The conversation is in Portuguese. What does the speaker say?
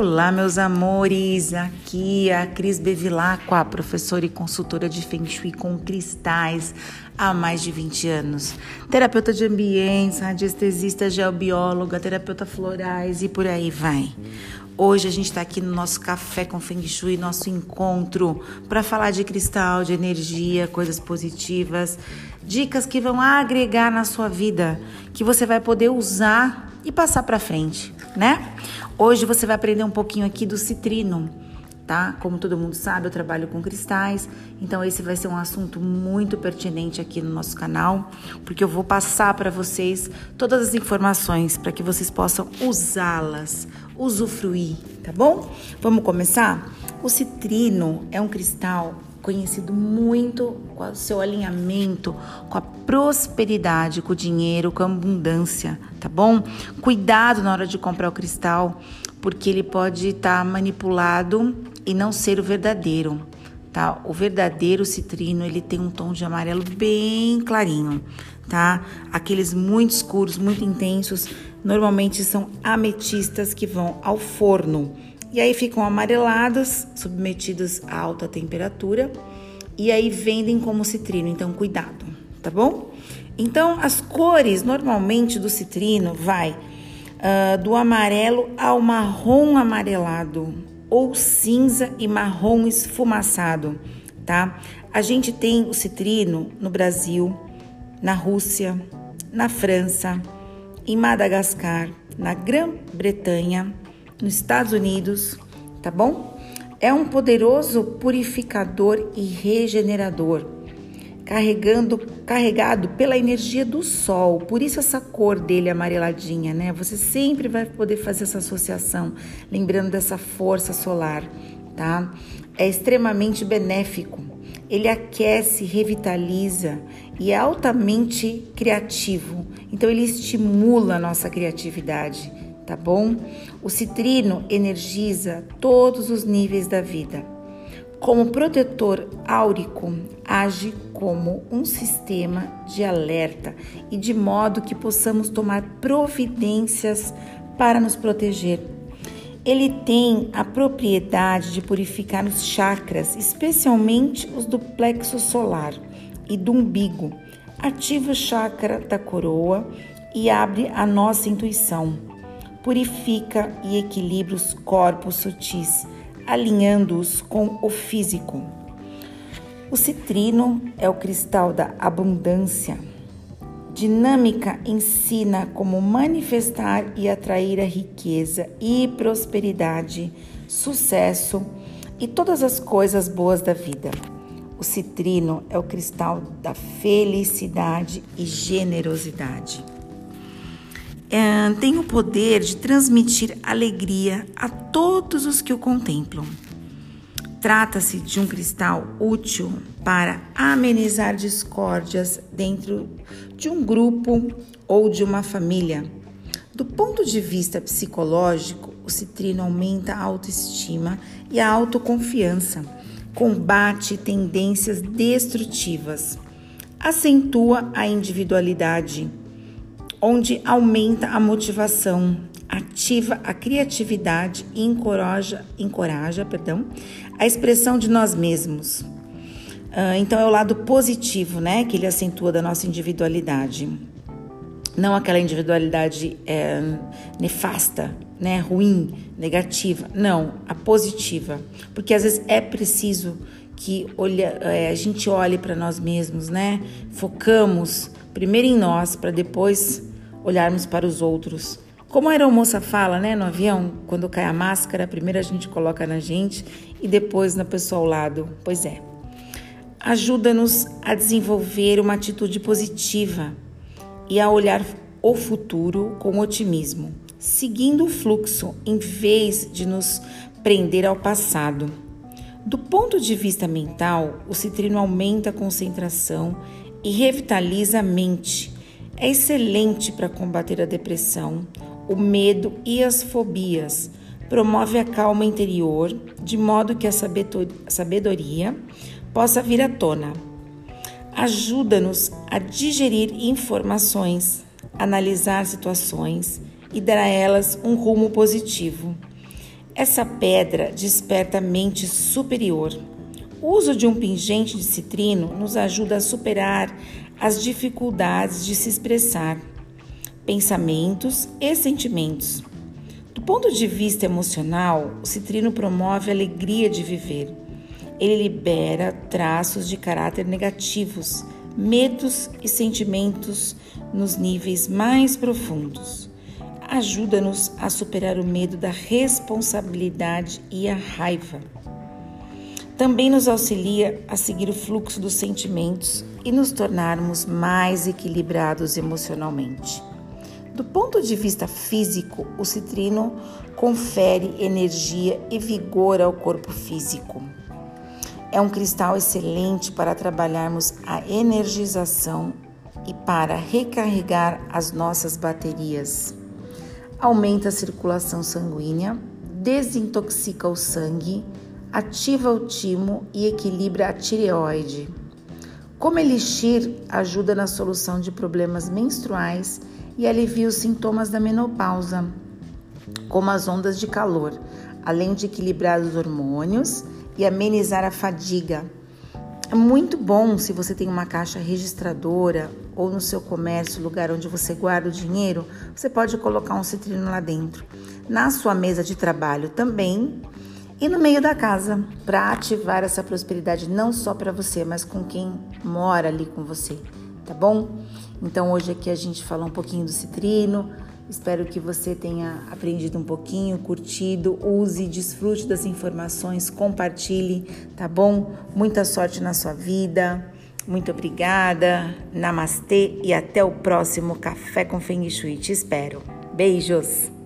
Olá, meus amores! Aqui é a Cris Bevilacqua, professora e consultora de Feng Shui com cristais há mais de 20 anos. Terapeuta de ambientes, radiestesista, geobióloga, terapeuta florais e por aí vai. Hoje a gente está aqui no nosso café com Feng Shui, nosso encontro, para falar de cristal, de energia, coisas positivas, dicas que vão agregar na sua vida, que você vai poder usar e passar para frente, né? Hoje você vai aprender um pouquinho aqui do citrino, tá? Como todo mundo sabe, eu trabalho com cristais, então esse vai ser um assunto muito pertinente aqui no nosso canal, porque eu vou passar para vocês todas as informações para que vocês possam usá-las, usufruir, tá bom? Vamos começar? O citrino é um cristal conhecido muito com o seu alinhamento com a prosperidade, com o dinheiro, com a abundância, tá bom? Cuidado na hora de comprar o cristal, porque ele pode estar tá manipulado e não ser o verdadeiro, tá? O verdadeiro citrino, ele tem um tom de amarelo bem clarinho, tá? Aqueles muito escuros, muito intensos, normalmente são ametistas que vão ao forno e aí ficam amareladas, submetidas a alta temperatura e aí vendem como citrino, então cuidado, tá bom? Então as cores normalmente do citrino vai uh, do amarelo ao marrom amarelado ou cinza e marrom esfumaçado, tá? A gente tem o citrino no Brasil, na Rússia, na França, em Madagascar, na Grã-Bretanha, nos Estados Unidos, tá bom? É um poderoso purificador e regenerador, carregando, carregado pela energia do sol. Por isso essa cor dele amareladinha, né? Você sempre vai poder fazer essa associação, lembrando dessa força solar, tá? É extremamente benéfico. Ele aquece, revitaliza e é altamente criativo. Então ele estimula a nossa criatividade tá bom? O citrino energiza todos os níveis da vida. Como protetor áurico, age como um sistema de alerta e de modo que possamos tomar providências para nos proteger. Ele tem a propriedade de purificar os chakras, especialmente os do plexo solar e do umbigo. Ativa o chakra da coroa e abre a nossa intuição purifica e equilibra os corpos sutis, alinhando-os com o físico. O citrino é o cristal da abundância. Dinâmica ensina como manifestar e atrair a riqueza e prosperidade, sucesso e todas as coisas boas da vida. O citrino é o cristal da felicidade e generosidade é, tem o poder de transmitir alegria a todos os que o contemplam. Trata-se de um cristal útil para amenizar discórdias dentro de um grupo ou de uma família. Do ponto de vista psicológico, o citrino aumenta a autoestima e a autoconfiança, combate tendências destrutivas, acentua a individualidade onde aumenta a motivação, ativa a criatividade e encoraja, encoraja perdão, a expressão de nós mesmos. Uh, então é o lado positivo, né, que ele acentua da nossa individualidade. Não aquela individualidade é, nefasta, né, ruim, negativa. Não, a positiva. Porque às vezes é preciso que olha, é, a gente olhe para nós mesmos, né? Focamos primeiro em nós para depois olharmos para os outros. Como a aeromoça fala, né, no avião, quando cai a máscara, primeiro a gente coloca na gente e depois na pessoa ao lado. Pois é. Ajuda-nos a desenvolver uma atitude positiva e a olhar o futuro com otimismo, seguindo o fluxo em vez de nos prender ao passado. Do ponto de vista mental, o citrino aumenta a concentração e revitaliza a mente, é excelente para combater a depressão, o medo e as fobias. Promove a calma interior, de modo que a sabedoria possa vir à tona. Ajuda-nos a digerir informações, analisar situações e dar a elas um rumo positivo. Essa pedra desperta a mente superior. O uso de um pingente de citrino nos ajuda a superar as dificuldades de se expressar pensamentos e sentimentos. Do ponto de vista emocional, o citrino promove a alegria de viver. Ele libera traços de caráter negativos, medos e sentimentos nos níveis mais profundos. Ajuda-nos a superar o medo da responsabilidade e a raiva. Também nos auxilia a seguir o fluxo dos sentimentos e nos tornarmos mais equilibrados emocionalmente. Do ponto de vista físico, o citrino confere energia e vigor ao corpo físico. É um cristal excelente para trabalharmos a energização e para recarregar as nossas baterias. Aumenta a circulação sanguínea, desintoxica o sangue, ativa o timo e equilibra a tireoide. Como elixir, ajuda na solução de problemas menstruais e alivia os sintomas da menopausa, como as ondas de calor, além de equilibrar os hormônios e amenizar a fadiga. É muito bom se você tem uma caixa registradora ou no seu comércio, lugar onde você guarda o dinheiro, você pode colocar um citrino lá dentro. Na sua mesa de trabalho também e no meio da casa, para ativar essa prosperidade não só para você, mas com quem mora ali com você, tá bom? Então hoje aqui a gente falou um pouquinho do citrino. Espero que você tenha aprendido um pouquinho, curtido, use, desfrute das informações, compartilhe, tá bom? Muita sorte na sua vida. Muito obrigada. Namastê e até o próximo Café com Feng Shui. Te espero. Beijos.